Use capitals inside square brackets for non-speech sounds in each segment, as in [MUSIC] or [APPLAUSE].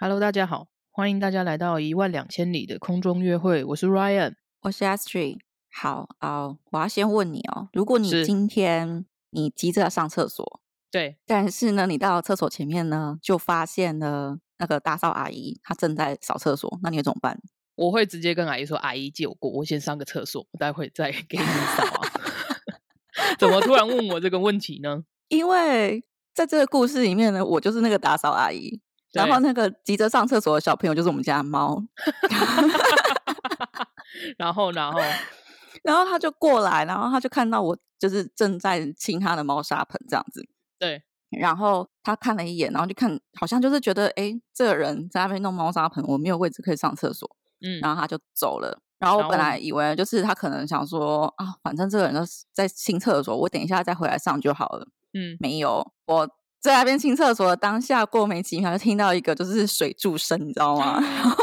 Hello，大家好，欢迎大家来到一万两千里的空中约会，我是 Ryan。我是 Astrid。好啊、我要先问你哦，如果你今天你急着要上厕所，对，但是呢，你到厕所前面呢，就发现了那个打扫阿姨她正在扫厕所，那你会怎么办？我会直接跟阿姨说：“阿姨借我过，我先上个厕所，我待会再给你扫啊。[LAUGHS] ”怎么突然问我这个问题呢？[LAUGHS] 因为在这个故事里面呢，我就是那个打扫阿姨，然后那个急着上厕所的小朋友就是我们家的猫，[LAUGHS] 然后，然后，[LAUGHS] 然后他就过来，然后他就看到我就是正在清他的猫砂盆这样子，对，然后他看了一眼，然后就看，好像就是觉得，哎，这个人在那边弄猫砂盆，我没有位置可以上厕所，嗯，然后他就走了。然后我本来以为就是他可能想说啊，反正这个人都是在清厕所，我等一下再回来上就好了。嗯，没有，我在那边清厕所的当下，过没几秒就听到一个就是水柱声，你知道吗？[LAUGHS] 然后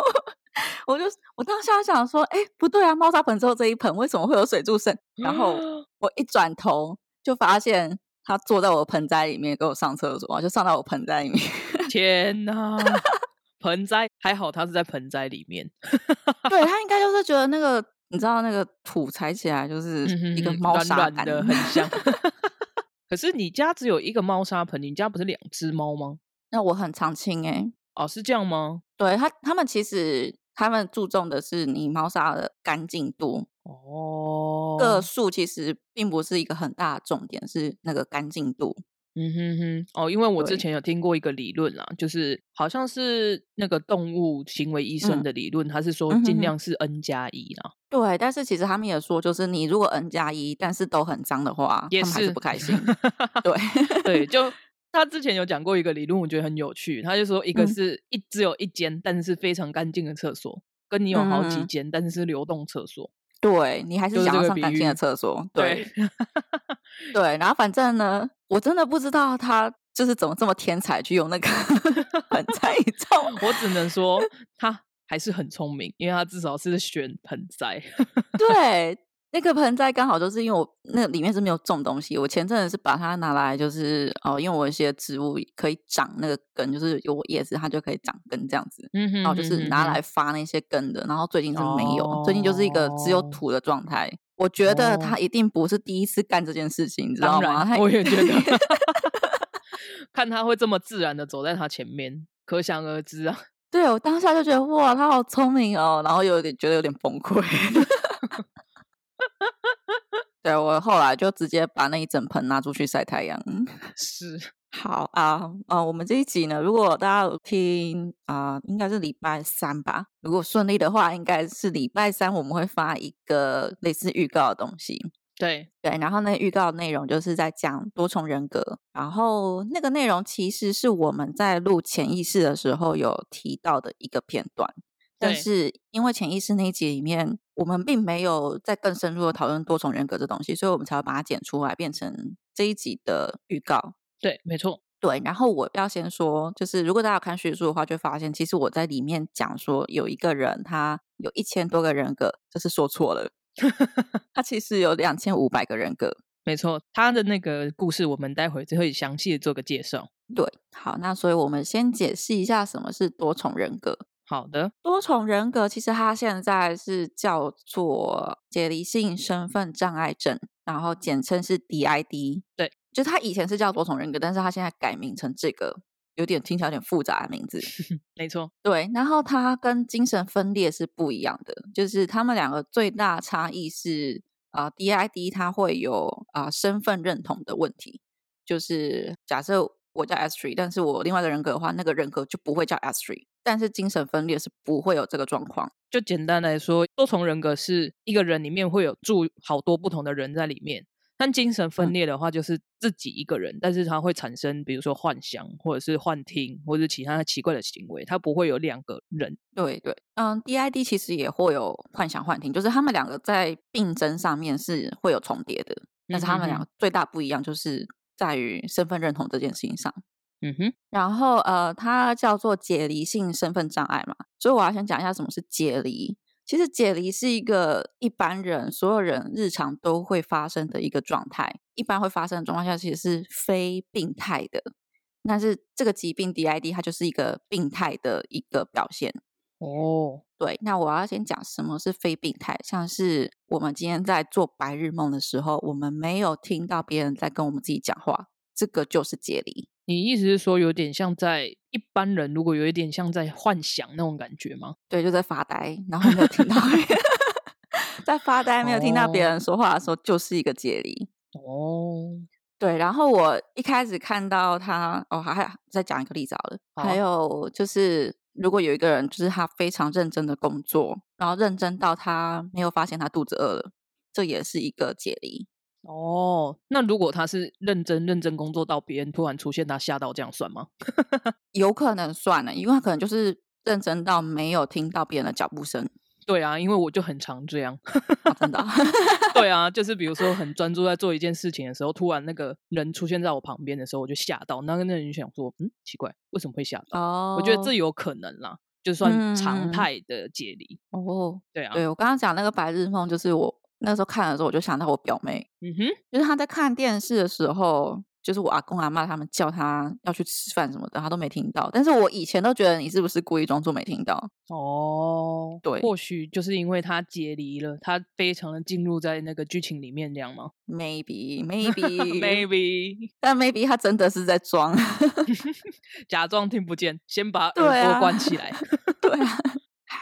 我就我当下想说，哎，不对啊，猫砂盆之后这一盆，为什么会有水柱声？然后 [GASPS] 我一转头就发现他坐在我的盆栽里面给我上厕所，就上到我盆栽里面。[LAUGHS] 天哪！盆栽还好，它是在盆栽里面，[LAUGHS] 对他应该就是觉得那个，你知道那个土踩起来就是一个猫砂感，软的，很香。可是你家只有一个猫砂盆，你家不是两只猫吗？那我很常清哎、哦，是这样吗？对他他们其实他们注重的是你猫砂的干净度，哦，个数其实并不是一个很大的重点，是那个干净度。嗯哼哼，哦，因为我之前有听过一个理论啦，就是好像是那个动物行为医生嗯的理论，他是说尽量。是 N 加一啦，对，但是其实他们也说，就是你如果 N 加一，但是都很脏的话，也他们还是是不开。心。对，[LAUGHS] 对，就。他之前有讲过一个理论，我觉得很有趣，他就说一个嗯。是一只有一间，但是非常干净的厕所，跟你有好几嗯。间，但是是流动厕所，对你还是想要上干净的厕所。对对，[LAUGHS] 对，然后反正呢，我真的不知道他就是怎么这么天才去用那个 [LAUGHS] 盆栽，你知道吗？我只能说 [LAUGHS] 他还是很聪明，因为他至少是选盆栽，[LAUGHS] 对，那个盆栽刚好就是因为我那里面是没有种东西，我前阵子是把它拿来就是哦，因为我一些植物可以长那个根，就是有叶子它就可以长根这样子。嗯哼然后就是拿来发那些根的，然后最近是没有，最近就是一个只有哦土的状态。我觉得哦他一定不是第一次干这件事情，你知道当吗？他，我也觉得，[LAUGHS] 看他会这么自然的走在他前面，可想而知啊。[LAUGHS] 对我当下就觉得哇，他好聪明哦，然后有点觉得有点崩溃。[LAUGHS] 对我后来就直接把那一整盆拿出去晒太阳。是，好啊，呃，我们这一集呢，如果大家有听啊、应该是礼拜三吧。如果顺利的话，应该是礼拜三我们会发一个类似预告的东西。对，对，然后那预告内容就是在讲多重人格，然后那个内容其实是我们在录潜意识的时候有提到的一个片段，但是因为潜意识那一集里面，我们并没有再更深入的讨论多重人格这东西，所以我们才会把它剪出来，变成这一集的预告。对，没错，对，然后我要先说，就是如果大家有看叙述的话，就会发现其实我在里面讲说有一个人他有一千多个人格，这是说错了，他其实有两千五百个人格。没错。他的那个故事，我们待会就会详细的做个介绍。对，好，那所以我们先解释一下什么是多重人格。好的，多重人格其实它现在是叫做解离性身份障碍症，然后简称是 DID。对，就他以前是叫多重人格，但是他现在改名成这个，有点听起来有点复杂的名字。[LAUGHS] 没错，对，然后他跟精神分裂是不一样的，就是他们两个最大差异是啊、d i d 它会有啊、身份认同的问题，就是假设我叫 S three，但是我另外一个人格的话，那个人格就不会叫 S three，但是精神分裂是不会有这个状况。就简单来说，多重人格是一个人里面会有住好多不同的人在里面。但精神分嗯裂的话，就是自己一个人，但是他会产生，比如说幻想，或者是幻听，或者是其他奇怪的行为，他不会有两个人。对对，嗯，DID 其实也会有幻想幻听，就是他们两个在病症上面是会有重叠的，但是他们两嗯个最大不一样就是在于身份认同这件事情上。嗯哼，然后呃，它叫做解离性身份障碍嘛，所以我要先讲一下什么是解离。其实解离是一个一般人所有人日常都会发生的一个状态，一般会发生的状况下其实是非病态的。但是这个疾病 DID 它就是一个病态的一个表现。哦，对，那我要先讲什么是非病态，像是我们今天在做白日梦的时候，我们没有听到别人在跟我们自己讲话，这个就是解离。你意思是说有点像在一般人如果有一点像在幻想那种感觉吗？对，就在发呆，然后没有听到 [LAUGHS] 在发呆，没有听到别人说话的时候，就是一个解离。哦，对，然后我一开始看到他，哦，还还再讲一个例子好了。还有就是，如果有一个人，就是他非常认真的工作，然后认真到他没有发现他肚子饿了，这也是一个解离。哦，那如果他是认真认真工作到别人突然出现，他吓到，这样算吗？[LAUGHS] 有可能算了，因为他可能就是认真到没有听到别人的脚步声。对啊，因为我就很常这样。哦真的啊、[LAUGHS] 对啊，就是比如说很专注在做一件事情的时候，突然那个人出现在我旁边的时候，我就吓到。那个那人就想说，嗯，奇怪，为什么会吓到？哦，我觉得这有可能啦，就算常嗯态的解离。哦，对啊，对我刚刚讲那个白日梦，就是我那时候看的时候，我就想到我表妹，嗯哼，就是她在看电视的时候，就是我阿公阿妈他们叫她要去吃饭什么的，她都没听到。但是我以前都觉得你是不是故意装作没听到？哦，对或许就是因为她解离了，她非常的进入在那个剧情里面，这样吗 Maybe [LAUGHS] maybe？Maybe [LAUGHS] 但 maybe 她真的是在装。[LAUGHS] 假装听不见，先把耳朵啊关起来。对啊，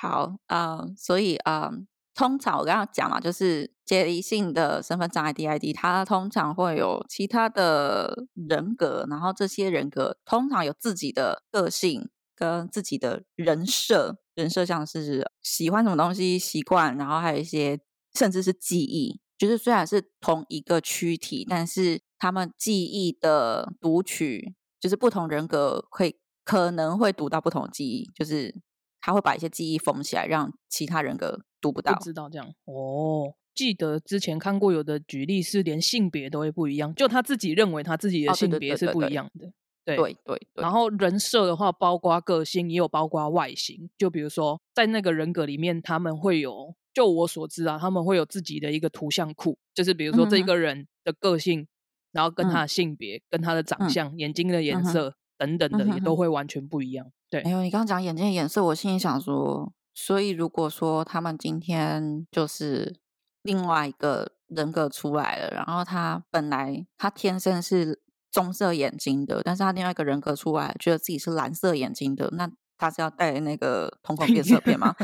好啊、呃所以啊、呃通常我刚刚讲嘛，就是解离性的身份障碍 DID，它通常会有其他的人格，然后这些人格通常有自己的个性跟自己的人设，人设像是喜欢什么东西、习惯，然后还有一些甚至是记忆，就是虽然是同一个躯体，但是他们记忆的读取，就是不同人格会可能会读到不同的记忆，就是他会把一些记忆封起来，让其他人格读不到不。知道这样哦。记得之前看过有的举例是连性别都会不一样，就他自己认为他自己的性别是不一样的。对对然后人设的话，包括个性，也有包括外形。就比如说，在那个人格里面，他们会有，就我所知啊，他们会有自己的一个图像库，就是比如说这个人的个性，然后跟他嗯的性别、跟他的长嗯相、眼睛的颜色等等的，也都会完全不一样。对没，有，你刚刚讲眼睛的颜色，我心里想说，所以如果说他们今天就是另外一个人格出来了，然后他本来他天生是棕色眼睛的，但是他另外一个人格出来，觉得自己是蓝色眼睛的，那他是要戴那个瞳孔 [LAUGHS] 变色片吗？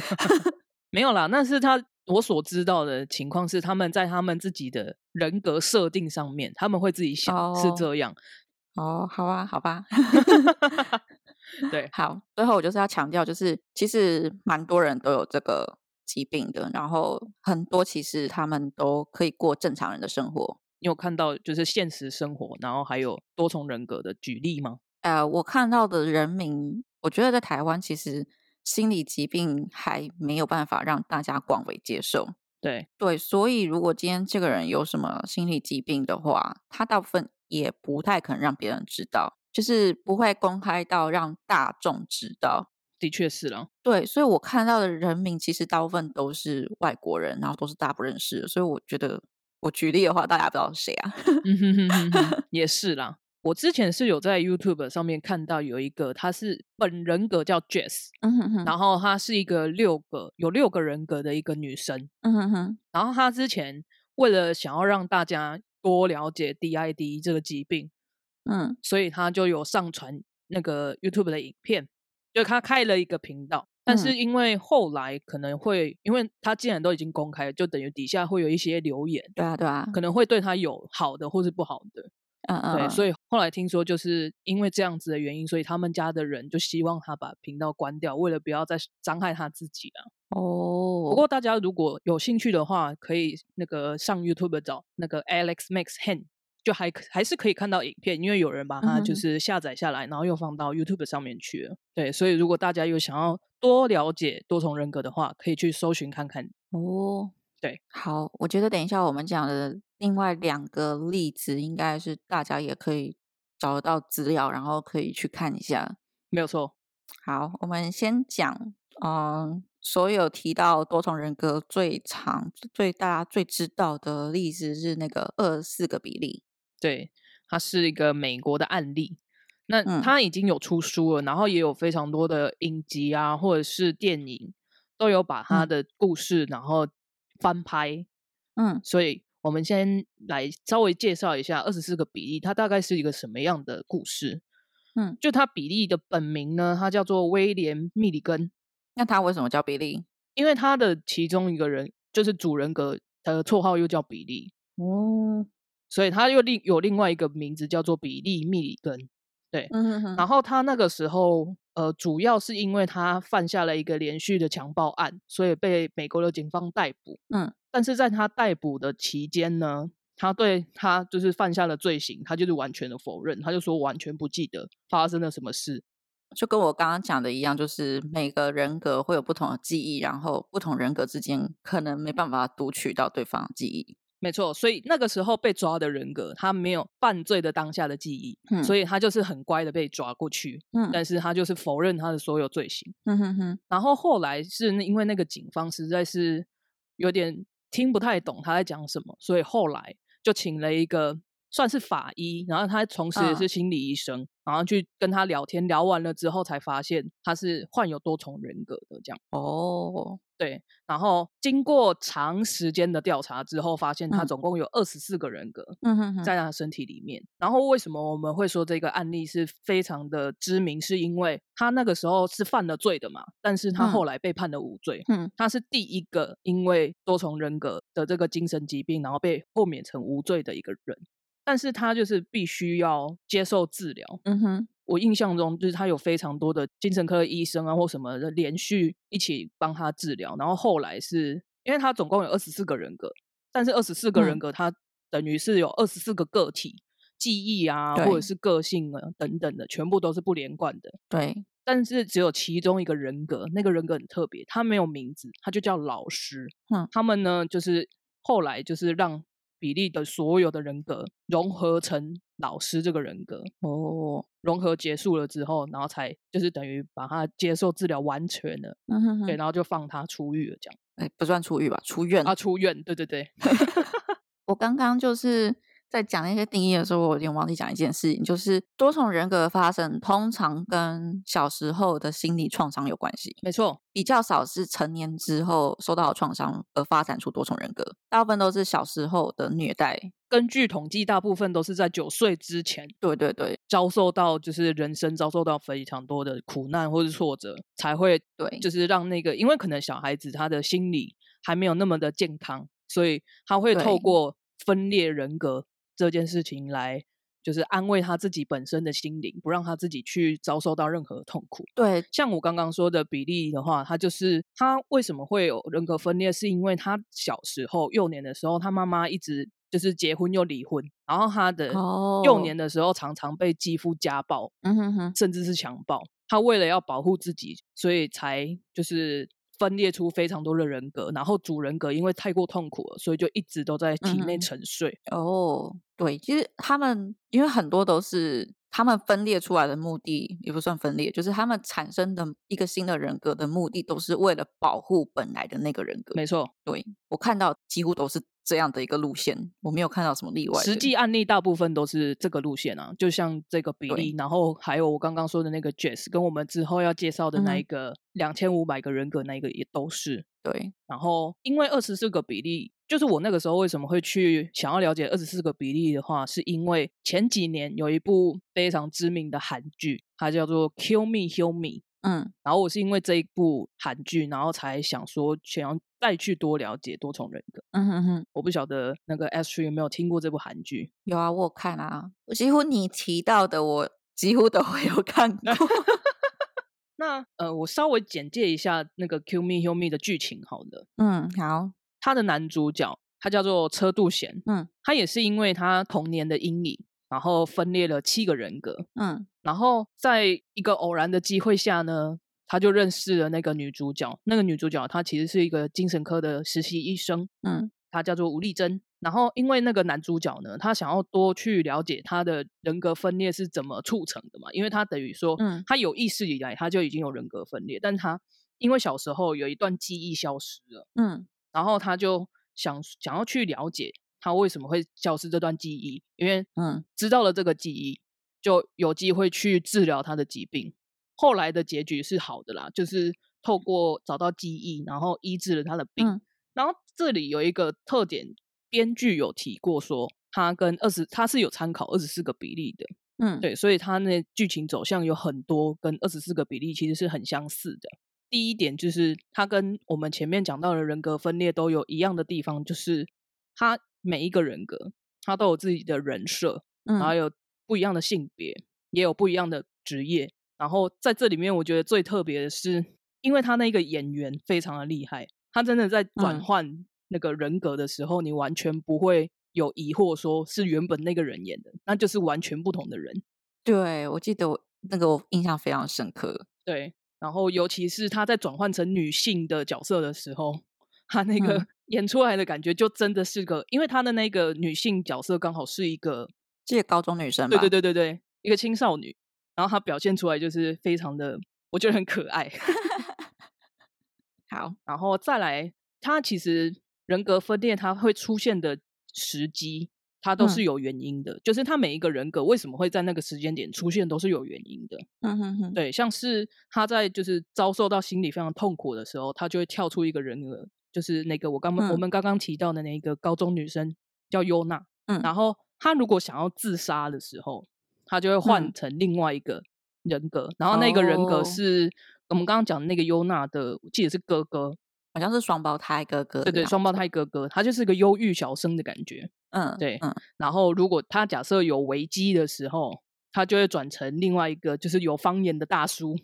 [LAUGHS] 没有啦，那是他我所知道的情况是，他们在他们自己的人格设定上面，他们会自己想是哦这样。哦，好啊，好吧。[LAUGHS] 对，好，最后我就是要强调，就是其实蛮多人都有这个疾病的，然后很多其实他们都可以过正常人的生活。你有看到就是现实生活，然后还有多重人格的举例吗？呃，我看到的人民，我觉得在台湾其实心理疾病还没有办法让大家广为接受。对，对，所以如果今天这个人有什么心理疾病的话，他大部分也不太可能让别人知道，就是不会公开到让大众知道。的确是啦。对，所以我看到的人名其实大部分都是外国人，然后都是大家不认识的，所以我觉得我举例的话，大家不知道是谁啊？嗯哼哼哼哼，[LAUGHS] 也是啦。我之前是有在 YouTube 上面看到有一个，他是本人格叫 Jess，嗯哼哼，然后她是一个六个有六个人格的一个女生。嗯哼哼，然后她之前为了想要让大家多了解 DID 这个疾病，嗯所以他就有上传那个 YouTube 的影片，就他开了一个频道。但是因为后来可能会，因为他既然都已经公开，就等于底下会有一些留言，对啊对啊，可能会对他有好的或是不好的。嗯嗯，对，嗯所以后来听说，就是因为这样子的原因，所以他们家的人就希望他把频道关掉，为了不要再伤害他自己啊。哦，不过大家如果有兴趣的话，可以那个上 YouTube 找那个 Alex Max Hen，就还可还是可以看到影片，因为有人把它就是下载下来，然后又放到 YouTube 上面去了。对，所以如果大家有想要多了解多重人格的话，可以去搜寻看看。哦，对，好，我觉得等一下我们讲的另外两个例子，应该是大家也可以找得到资料，然后可以去看一下。没有错，好，我们先讲，嗯，所有提到多重人格最常、最大家最知道的例子是那个二四个比例。对，它是一个美国的案例。那嗯他已经有出书了，然后也有非常多的影集啊，或者是电影，都有把他嗯的故事然后翻拍。嗯所以我们先来稍微介绍一下二十四个比利，它大概是一个什么样的故事。嗯，就他比利的本名呢，他叫做威廉密里根，那他为什么叫比利？因为他的其中一个人就是主人格的绰号又叫比利，哦，所以他又另有另外一个名字叫做比利密里根。嗯哼哼，然后他那个时候，呃，主要是因为他犯下了一个连续的强暴案，所以被美国的警方逮捕。嗯，但是在他逮捕的期间呢，他对他就是犯下了罪行，他就是完全的否认，他就说完全不记得发生了什么事。就跟我刚刚讲的一样，就是每个人格会有不同的记忆，然后不同人格之间可能没办法读取到对方的记忆。没错，所以那个时候被抓的人格，他没有犯罪的当下的记忆，嗯。所以他就是很乖的被抓过去，嗯。但是他就是否认他的所有罪行。嗯哼哼，然后后来是因为那个警方实在是有点听不太懂他在讲什么，所以后来就请了一个算是法医，然后他同时也嗯是心理医生，然后去跟他聊天，聊完了之后才发现他是患有多重人格的这样。哦，对，然后经过长时间的调查之后，发现他嗯总共有二十四个人格，嗯哼哼，在他身体里面。然后为什么我们会说这个案例是非常的知名？是因为他那个时候是犯了罪的嘛，但是他嗯后来被判了无罪。嗯他是第一个因为多重人格的这个精神疾病，然后被豁免成无罪的一个人。但是他就是必须要接受治疗。嗯哼，我印象中就是他有非常多的精神科医生啊或什么的连续一起帮他治疗，然后后来是因为他总共有二十四个人格，但是二十四个人嗯格他等于是有二十四个个体，记忆啊或者是个性啊等等的，全部都是不连贯的。对，但是只有其中一个人格，那个人格很特别，他没有名字，他就叫老师。嗯他们呢，就是后来就是让比利的所有的人格融合成老师这个人格，哦，融合结束了之后，然后才就是等于把他接受治疗完全了，对，嗯哼哼，然后就放他出狱了，这样。哎，不算出狱吧，出院。啊，出院，对对对，[LAUGHS] 我刚刚就是在讲那些定义的时候，我有点忘记讲一件事情，就是多重人格的发生通常跟小时候的心理创伤有关系，没错，比较少是成年之后受到的创伤而发展出多重人格，大部分都是小时候的虐待。根据统计，大部分都是在九岁之前。对对对。遭受到，就是人生遭受到非常多的苦难或是挫折，才会对，就是让那个，因为可能小孩子他的心理还没有那么的健康，所以他会透对。过分裂人格这件事情来，就是安慰他自己本身的心灵，不让他自己去遭受到任何痛苦。对像我刚刚说的比例的话，他就是他为什么会有人格分裂，是因为他小时候幼年的时候，他妈妈一直就是结婚又离婚，然后他的哦幼年的时候常常被继父家暴，嗯哼哼，甚至是强暴。他为了要保护自己，所以才就是分裂出非常多的人格，然后主人格因为太过痛苦了，所以就一直都在体内沉睡。哦，对，其实他们因为很多都是他们分裂出来的目的，也不算分裂，就是他们产生的一个新的人格的目的，都是为了保护本来的那个人格。没错，对我看到几乎都是这样的一个路线，我没有看到什么例外的。实际案例大部分都是这个路线啊，就像这个比例，然后还有我刚刚说的那个 Jess，跟我们之后要介绍的那一个两千五百个人格那一个也都是。对，然后因为二十四个比例，就是我那个时候为什么会去想要了解二十四个比例的话，是因为前几年有一部非常知名的韩剧，它叫做《Kill Me Heal Me》。嗯然后我是因为这一部韩剧，然后才想说想要再去多了解多重人格。嗯哼哼，我不晓得那个 Astrid 有没有听过这部韩剧？有啊，我有看啊，我几乎你提到的，我几乎都会有看过。[LAUGHS] 那呃，我稍微简介一下那个《Kill Me Heal Me》的剧情好了。嗯，好，他的男主角他叫做车渡贤，嗯他也是因为他童年的阴影，然后分裂了七个人格，嗯然后在一个偶然的机会下呢，他就认识了那个女主角。那个女主角她其实是一个精神科的实习医生，嗯她叫做吴丽珍。然后因为那个男主角呢，他想要多去了解他的人格分裂是怎么促成的嘛，因为他等于说，嗯他有意识以来他就已经有人格分裂，但他因为小时候有一段记忆消失了。嗯然后他就想想要去了解他为什么会消失这段记忆，因为嗯知道了这个记忆，就有机会去治疗他的疾病。后来的结局是好的啦，就是透过找到记忆，然后医治了他的病。嗯然后这里有一个特点，编剧有提过说，他跟二十他是有参考二十四个比例的，嗯，对，所以他那剧情走向有很多跟二十四个比例其实是很相似的。第一点就是他跟我们前面讲到的人格分裂都有一样的地方，就是他每一个人格他都有自己的人设，嗯然后嗯有不一样的性别，也有不一样的职业。然后在这里面，我觉得最特别的是，因为他那个演员非常的厉害，他真的在转嗯换那个人格的时候，你完全不会有疑惑，说是原本那个人演的，那就是完全不同的人。对，我记得我那个我印象非常深刻。对，然后尤其是他在转换成女性的角色的时候，他那个嗯 [LAUGHS] 演出来的感觉就真的是个，因为他的那个女性角色刚好是一个这个高中女生吧？对对对对对，一个青少女，然后他表现出来就是非常的，我觉得很可爱。[LAUGHS] 好，然后再来，他其实人格分裂，他会出现的时机，他都是嗯有原因的。就是他每一个人格为什么会在那个时间点出现，都是有原因的。嗯哼哼，对，像是他在就是遭受到心理非常痛苦的时候，他就会跳出一个人格，就是那个我刚、我嗯们刚刚提到的那个高中女生叫优娜。嗯然后他如果想要自杀的时候，他就会换嗯成另外一个人格，然后那个人格哦是、我们刚刚讲的那个优娜的，我记得是哥哥，好像是双胞胎哥哥。对对，双胞。胎哥哥，他就是个忧郁小生的感觉。嗯，对嗯然后如果他假设有危机的时候，他就会转成另外一个就是有方言的大叔。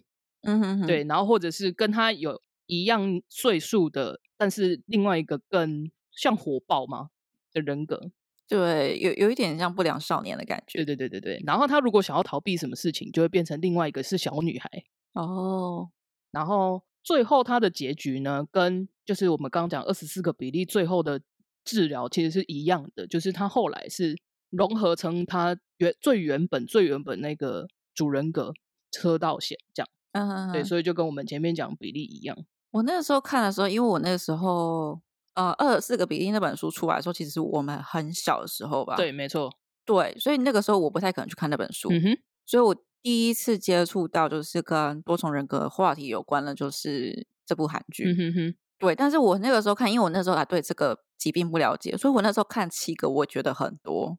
嗯哼哼，对，然后或者是跟他有一样岁数的，但是另外一个更像火爆嘛的人格。对，有有一点像不良少年的感觉。对对对对对。然后他如果想要逃避什么事情，就会变成另外一个是小女孩。哦，然后最后他的结局呢，跟就是我们刚刚讲二十四个比例最后的治疗其实是一样的，就是他后来是融合成他原最原本最原本那个主人格车道线这样。嗯哼对，所以就跟我们前面讲比例一样。我那个时候看的时候，因为我那个时候呃二十四个比例那本书出来的时候，其实是我们很小的时候吧。对，没错。对，所以那个时候我不太可能去看那本书。嗯哼。所以我第一次接触到就是跟多重人格话题有关的，就是这部韩剧。嗯哼哼。对，但是我那个时候看，因为我那时候还对这个疾病不了解，所以我那时候看七个，我觉得很多，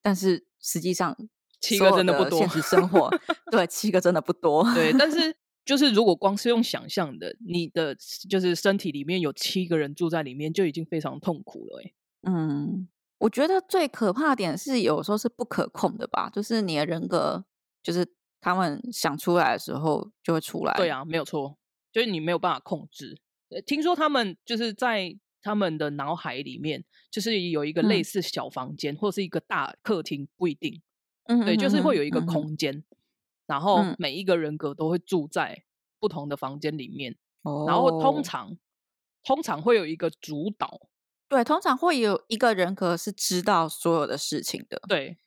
但是实际上七个真的不多现实生活对七个真的不多。对，但是就是如果光是用想象的，你的就是身体里面有七个人住在里面，就已经非常痛苦了、欸。嗯，我觉得最可怕的点是有时候是不可控的吧，就是你的人格，就是他们想出来的时候就会出来。对啊，没有错，就是你没有办法控制。呃听说他们就是在他们的脑海里面，就是有一个类嗯似小房间、或是一个大客厅，不一定。嗯，对，就是会有一个空间，然后嗯。每一个人格都会住在不同的房间里面，哦然后通常通常会有一个主导，对，通常会有一个人格是知道所有的事情的。对，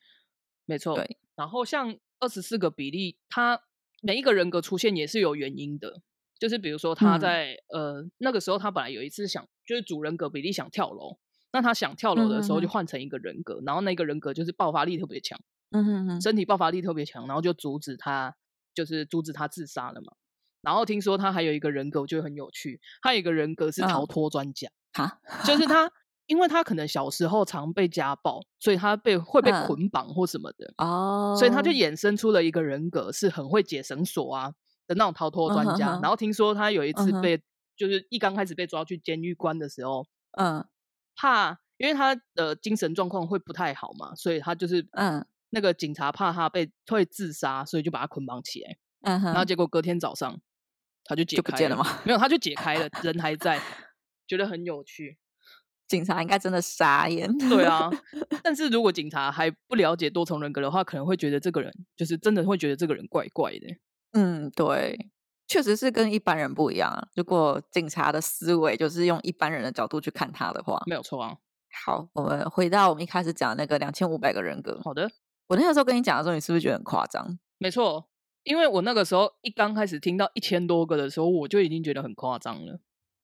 没错。对，然后像二十四个比例，它每一个人格出现也是有原因的，就是比如说他嗯。在、呃那个时候，他本来有一次想，就是主人格比例想跳楼，那他想跳楼的时候就换成一个人格，然后那个人格就是爆发力特别强，嗯哼哼，身体爆发力特别强，然后就阻止他，就是阻止他自杀了嘛。然后听说他还有一个人格，我觉得很有趣，他有一个人格是逃嗯。脱专家，哈，就是。他，因为他可能小时候常被家暴，所以他被会被嗯。捆绑或什么的，哦，所以他就衍生出了一个人格，是很会解绳索啊的那种逃脱专家。嗯哼哼然后听说他有一次被，就是一刚开始被抓去监狱关的时候，嗯。怕因为他的精神状况会不太好嘛，所以他就是嗯那个警察怕他被会自杀，所以就把他捆绑起来。嗯哼，然后结果隔天早上他就解开见了吗没有，他就解开了，[LAUGHS] 人还在，觉得很有趣。警察应该真的傻眼。对啊，[LAUGHS] 但是如果警察还不了解多重人格的话，可能会觉得这个人就是真的会觉得这个人怪怪的。嗯，对，确实是跟一般人不一样啊。如果警察的思维就是用一般人的角度去看他的话，没有错啊。好，我们回到我们一开始讲的那个两千五百个人格。好的，我那个时候跟你讲的时候，你是不是觉得很夸张？没错，因为我那个时候一刚开始听到一千多个的时候，我就已经觉得很夸张了。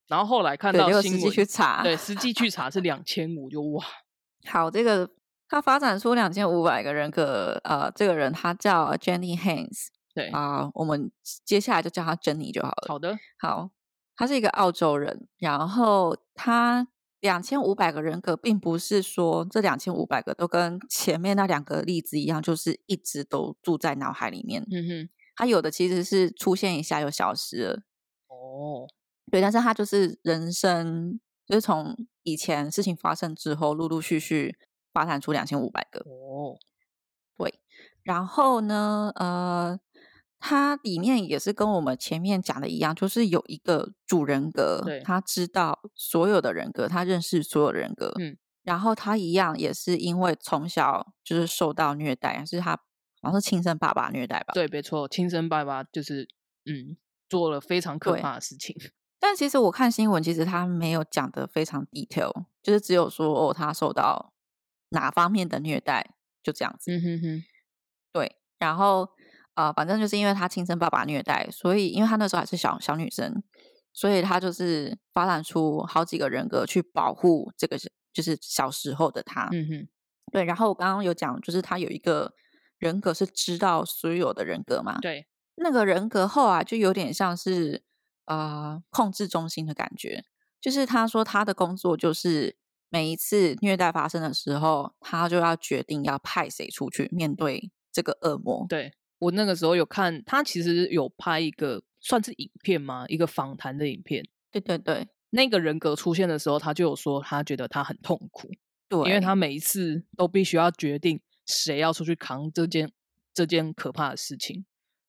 然后后来看对，到新闻，实际去查，对，实际去查是两千五，就哇，[LAUGHS] 好，这个他发展出两千五百个人格，呃，这个人他叫 Jenny Haynes，对，啊、我们接下来就叫他 Jenny 就好了。好的，好，他是一个澳洲人，然后他两千五百个人格，并不是说这两千五百个都跟前面那两个例子一样，就是一直都住在脑海里面。嗯哼，他有的其实是出现一下又消失了，哦，对，但是他就是人生，就是从以前事情发生之后，陆陆续续发展出两千五百个。哦，对然后呢，呃，它里面也是跟我们前面讲的一样，就是有一个主人格，他知道所有的人格，他认识所有的人格，嗯，然后他一样也是因为从小就是受到虐待，还是他好像是亲生爸爸虐待吧？。对，没错，亲生爸爸就是嗯做了非常可怕的事情。[LAUGHS] 但其实我看新闻，其实他没有讲的非常 detail，就是只有说哦，他受到哪方面的虐待，就这样子。嗯哼哼，对，然后呃，反正就是因为他亲生爸爸虐待，所以因为他那时候还是小小女生，所以他就是发展出好几个人格去保护这个是就是小时候的他。嗯哼，对，然后我刚刚有讲，就是他有一个人格是知道所有的人格嘛，对，那个人格后啊就有点像是呃控制中心的感觉，就是他说他的工作就是每一次虐待发生的时候，他就要决定要派谁出去面对这个恶魔。对我那个时候有看，他其实有拍一个算是影片吗？一个访谈的影片。对对对那个人格出现的时候，他就有说他觉得他很痛苦，对，因为他每一次都必须要决定谁要出去扛这件这件可怕的事情，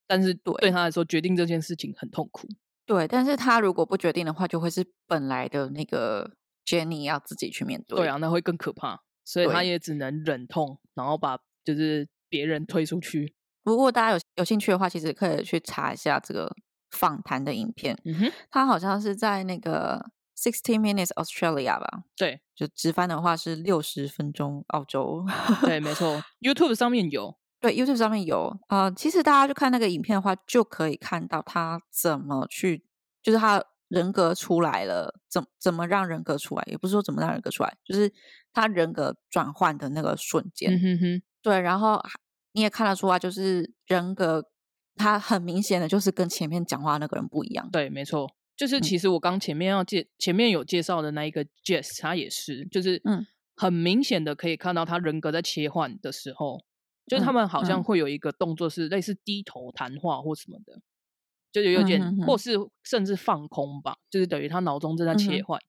但是对对他来说，决定这件事情很痛苦。对，但是他如果不决定的话，就会是本来的那个 Jenny 要自己去面对。对啊，那会更可怕，所以他也只能忍痛，然后把就是别人推出去。如果大家有有兴趣的话，其实可以去查一下这个访谈的影片。嗯哼，他好像是在那个 Sixty Minutes Australia 吧，对就直翻的话是六十分钟澳洲。对，没错，YouTube 上面有。对，YouTube 上面有呃，其实大家就看那个影片的话，就可以看到他怎么去，就是他人格出来了，怎怎么让人格出来，也不是说怎么让人格出来，就是他人格转换的那个瞬间。嗯哼哼，对，然后还你也看得出来，就是人格，他很明显的就是跟前面讲话那个人不一样。对，没错，就是嗯。其实我刚前面要介前面有介绍的那一个 Jess，他也是，就是嗯。很明显的可以看到他人格在切换的时候，就是他嗯们好像嗯。会有一个动作是类似低头谈话或什么的，就有点、嗯哼哼或是甚至放空吧，就是等于他脑中正在切换，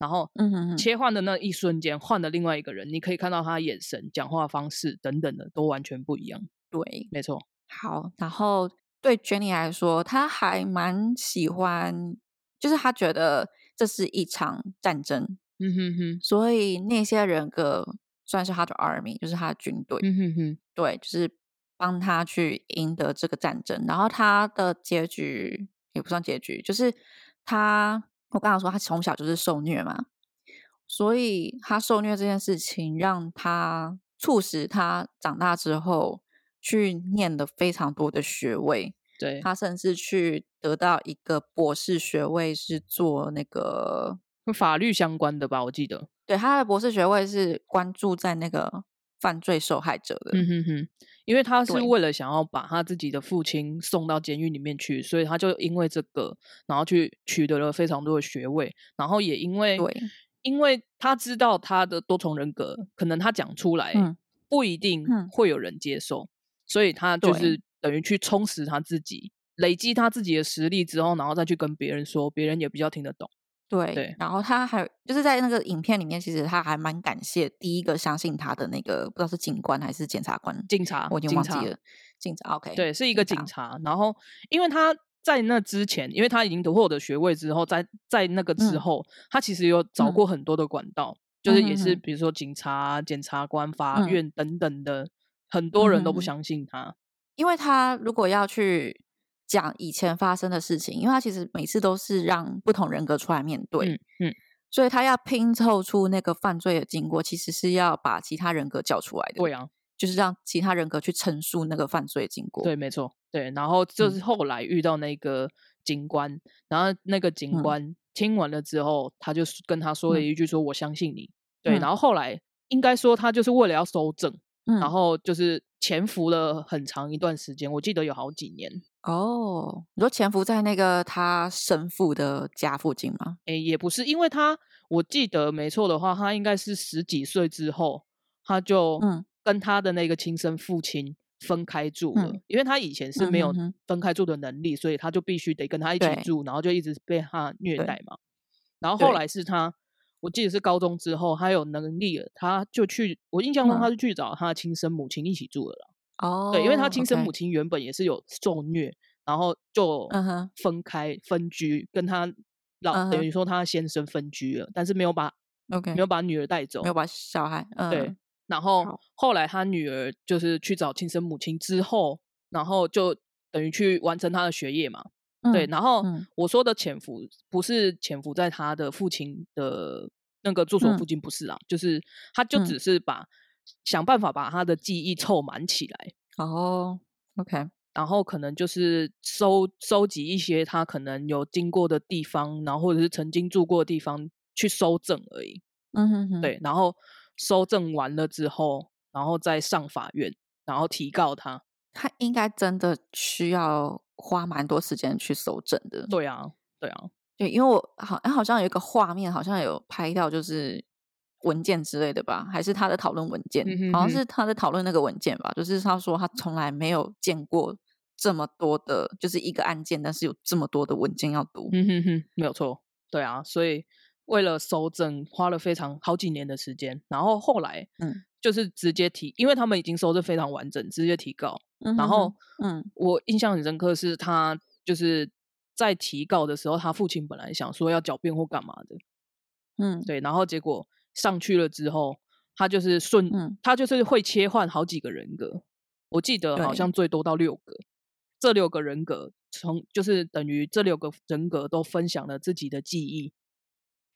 然后嗯哼哼。切换的那一瞬间换了另外一个人，你可以看到他眼神、讲话方式等等的都完全不一样。对，没错，好，然后对 Jenny 来说，她还蛮喜欢，就是她觉得这是一场战争，嗯哼哼，所以那些人格算是他的 army，就是他的军队，嗯哼哼，对，就是帮他去赢得这个战争。然后他的结局也不算结局，就是他，我刚刚说他从小就是受虐嘛，所以他受虐这件事情让他促使他长大之后去念了非常多的学位，对，他甚至去得到一个博士学位，是做那个跟法律相关的吧，我记得。对他的博士学位是关注在那个犯罪受害者的，嗯哼哼，因为他是为了想要把他自己的父亲送到监狱里面去，所以他就因为这个，然后去取得了非常多的学位，然后也因为对，因为他知道他的多重人格，可能他讲出来、嗯不一定嗯。会有人接受，所以他就是。等于去充实他自己，累积他自己的实力之后，然后再去跟别人说，别人也比较听得懂。对，对然后他还就是在那个影片里面，其实他还蛮感谢第一个相信他的那个，不知道是警官还是检察官，警察，我已经忘记了。警察，OK，对，是一个警警察。然后，因为他在那之前，因为他已经获得学位之后，在在那个之嗯后，他其实有找嗯过很多的管道，就是也是比如说警察、检察官、法嗯院等等的，很多人都不相信他。因为他如果要去讲以前发生的事情，因为他其实每次都是让不同人格出来面对，嗯嗯，所以他要拼凑出那个犯罪的经过，其实是要把其他人格叫出来的，对啊，就是让其他人格去陈述那个犯罪的经过，对，没错，对。然后就嗯是后来遇到那个警官，然后那个警嗯官听完了之后，他就跟他说了嗯一句说：“我相信你。”对，嗯然后后来应该说他就是为了要收证，嗯，然后就是潜伏了很长一段时间，我记得有好几年。哦，你说潜伏在那个他生父的家附近吗？诶，也不是，因为他我记得没错的话，他应该是十几岁之后，他就嗯跟他的那个亲生父亲分开住了，嗯因为他以前是嗯没有分开住的能力，所以他就必须得跟他一起住，然后就一直被他虐待嘛。然后后来是他，我记得是高中之后，他有能力了，他就去，我印象中嗯他是去找他的亲生母亲一起住的啦。哦，对，因为他亲生母亲原本也是有受虐，然后就分开分居，跟他老、等于说他先生分居了，但是没有把 OK 没有把女儿带走没。有把小孩，嗯，对，然后好后来他女儿就是去找亲生母亲之后，然后就等于去完成他的学业嘛。对，嗯然后嗯。我说的潜伏不是潜伏在他的父亲的那个住所嗯。附近，不是啊，就是他就嗯只。是把、想办法把他的记忆凑满起来，哦，OK，然后可能就是收收集一些他可能有经过的地方，然后或者是曾经住过的地方去收证而已。嗯哼。哼，对，然后收证完了之后，然后再上法院，然后提告他。他应该真的需要花蛮多时间去搜证的。对啊，对啊，对，因为我好哎好像有一个画面，好像有拍到就是文件之类的吧，还是他在讨论文件，嗯哼哼好像是他在讨论那个文件吧，就是他说他从来没有见过这么多的，就是一个案件，但是有这么多的文件要读。嗯哼哼，没有错。对啊，所以为了搜证花了非常好几年的时间，然后后来嗯就是直接提，因为他们已经搜证非常完整，直接提告。嗯然后嗯。我印象很深刻是他就是在提告的时候，他父亲本来想说要狡辩或干嘛的，嗯，对，然后结果上去了之后，他就是顺，嗯。他就是会切换好几个人格。我记得好像最多到六个，这六个人格从就是等于这六个人格都分享了自己的记忆，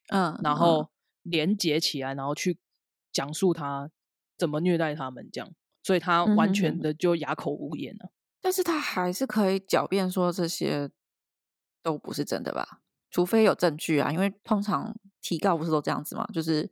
嗯，嗯。然后连接起来，然后去讲述他怎么虐待他们这样，所以他完全的就哑口无言了。但是他还是可以狡辩说这些都不是真的吧？除非有证据啊，因为通常提告不是都这样子嘛，就是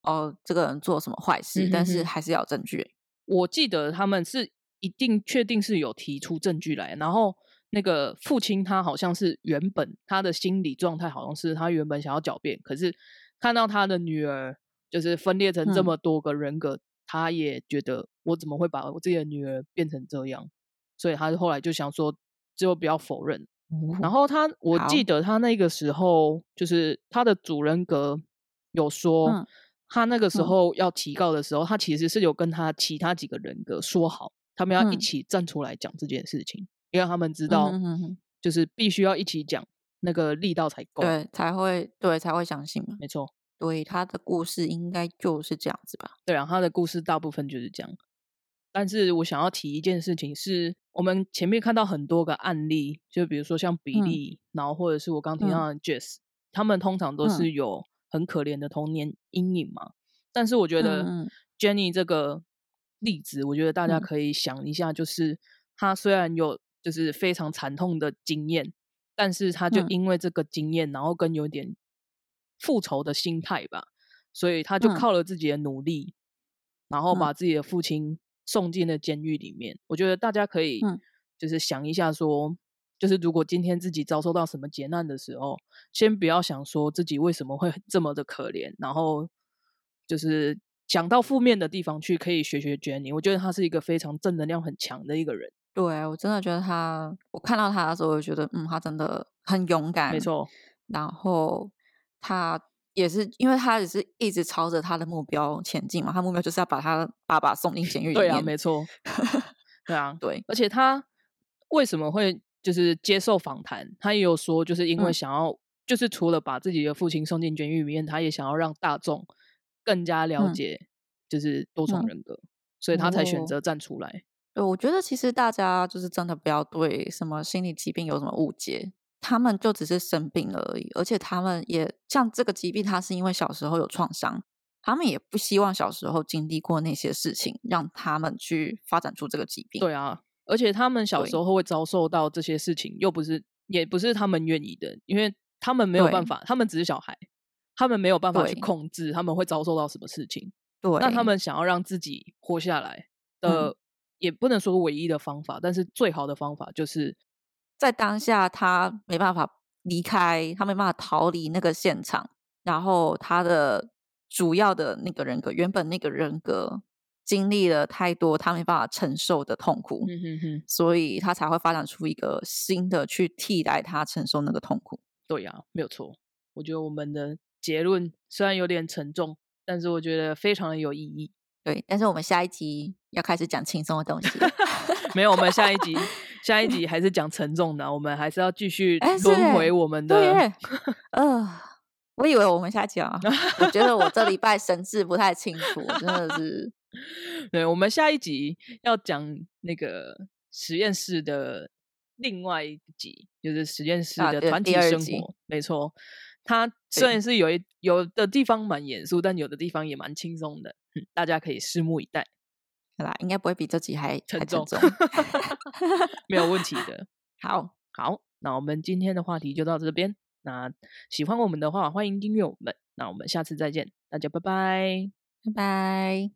哦，这个人做什么坏事，嗯哼但是还是要有证据。我记得他们是一定确定是有提出证据来，然后那个父亲他好像是原本他的心理状态好像是他原本想要狡辩，可是看到他的女儿就是分裂成这嗯么多个人格，他也觉得我怎么会把我自己的女儿变成这样，所以他后来就想说，就不要否认。然后他，我记得他那个时候就是他的主人格有说，嗯他那个时嗯候要提告的时候，他其实是有跟他其他几个人格说好，他们要一嗯起站出来讲这件事情，因为他们知道就是必须要一起讲，那个力道才够。对，才会对才会相信嘛。没错，对，他的故事应该就是这样子吧？对啊，他的故事大部分就是这样。但是我想要提一件事情是，我们前面看到很多个案例，就比如说像比嗯利，然后或者是我刚提嗯到的 Jess，、他们通常都嗯是有很可怜的童年阴影嘛。但是我觉得 Jenny 这个例子，我觉得大家嗯可以想一下，就是他虽然有就是非常惨痛的经验，但是他就嗯因为这个经验，然后跟有点复仇的心态吧，所以他就嗯靠了自己的努力，然后嗯把自己的父亲送进了监狱里面。我觉得大家可以嗯就是想一下说。就是如果今天自己遭受到什么劫难的时候，先不要想说自己为什么会这么的可怜，然后就是想到负面的地方去，可以学学 Jenny。我觉得他是一个非常正能量很强的一个人，对我真的觉得他，我看到他的时候，我就觉得嗯，他真的很勇敢，没。错，然后他也是，因为他也是一直朝着他的目标前进嘛，他目标就是要把他爸爸送进监狱里面。[LAUGHS] 对啊，没错，对啊，对，而且他为什么会就是接受访谈？他也有说，就是因为嗯想要，就是除了把自己的父亲送进监狱里面，他也想要让大众更加了嗯解，就是多重嗯人格，所以他才选哦择站出来。对，我觉得其实大家就是真的不要对什么心理疾病有什么误解，他们就只是生病了而已，而且他们也像这个疾病，他是因为小时候有创伤，他们也不希望小时候经历过那些事情，让他们去发展出这个疾病。对啊，而且他们小对时候会遭受到这些事情，又不是也不是他们愿意的，因为他们没有办法，他们只是小孩，他们没有办法去控制他们会遭受到什么事情。对，那他们想要让自己活下来的，也不能说唯一的方法，但是最好的方法就是在当下他没办法离开，他没办法逃离那个现场，然后他的主要的那个人格，原本那个人格经历了太多他没办法承受的痛苦，嗯哼哼，所以他才会发展出一个新的去替代他承受那个痛苦。对呀、没有错。我觉得我们的结论虽然有点沉重，但是我觉得非常的有意义。对，但是我们下一集要开始讲轻松的东西。[LAUGHS] 没有，我们下一集下一集还是讲沉重的，我们还是要继续哎轮回我们对的。耶，呃，我以为我们下一集啊，我觉得我这礼拜神志不太清楚，真的是 [LAUGHS] 对，我们下一集要讲那个实验室的另外一集，就是实验室的团体生活。没错，它虽然是有一有的地方蛮严肃，但有的地方也蛮轻松的，嗯，大家可以拭目以待，好啦，应该不会比这集还沉还沉重重。[LAUGHS] [LAUGHS] 没有问题的。好，好，那我们今天的话题就到这边。那喜欢我们的话，欢迎订阅我们。那我们下次再见，大家拜拜。拜拜。